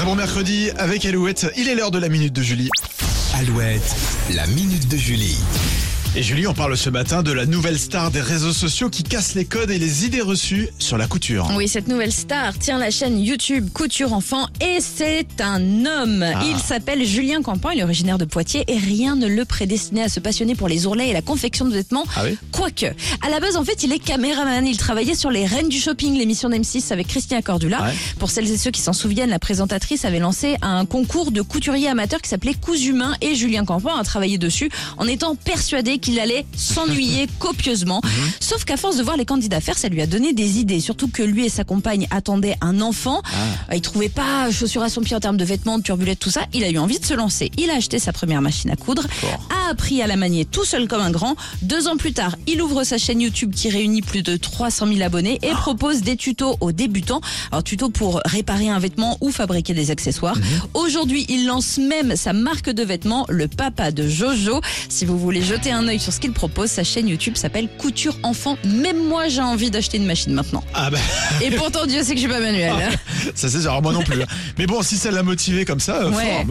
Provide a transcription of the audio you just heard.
Très bon mercredi avec Alouette. Il est l'heure de la minute de Julie. Alouette, la minute de Julie. Et Julie, on parle ce matin de la nouvelle star des réseaux sociaux qui casse les codes et les idées reçues sur la couture. Oui, cette nouvelle star tient la chaîne YouTube Couture Enfant et c'est un homme. Ah. Il s'appelle Julien Campan, il est originaire de Poitiers et rien ne le prédestinait à se passionner pour les ourlets et la confection de vêtements. Ah oui? Quoique, à la base, en fait, il est caméraman. Il travaillait sur les Reines du Shopping, l'émission d'M6 avec Christina Cordula. Ouais. Pour celles et ceux qui s'en souviennent, la présentatrice avait lancé un concours de couturiers amateurs qui s'appelait Cousu Humain et Julien Campan a travaillé dessus en étant persuadé qu'il allait s'ennuyer copieusement. Sauf qu'à force de voir les candidats faire, ça lui a donné des idées. Surtout que lui et sa compagne attendaient un enfant. Euh, Il trouvait pas chaussures à son pied en termes de vêtements, de turbulettes, tout ça. Il a eu envie de se lancer. Il a acheté sa première machine à coudre, appris à la manier tout seul comme un grand. Deux ans plus tard, il ouvre sa chaîne YouTube qui réunit plus de 300 000 abonnés et propose des tutos aux débutants. Alors tutos pour réparer un vêtement ou fabriquer des accessoires. Aujourd'hui, il lance même sa marque de vêtements, le papa de Jojo. Si vous voulez jeter un œil sur ce qu'il propose, sa chaîne YouTube s'appelle Couture Enfant. Même moi, j'ai envie d'acheter une machine maintenant. Ah bah, Et pourtant, Dieu sait que je suis pas manuel. ça c'est genre moi non plus. hein. Mais bon, si ça l'a motivé comme ça, Ouais. fort.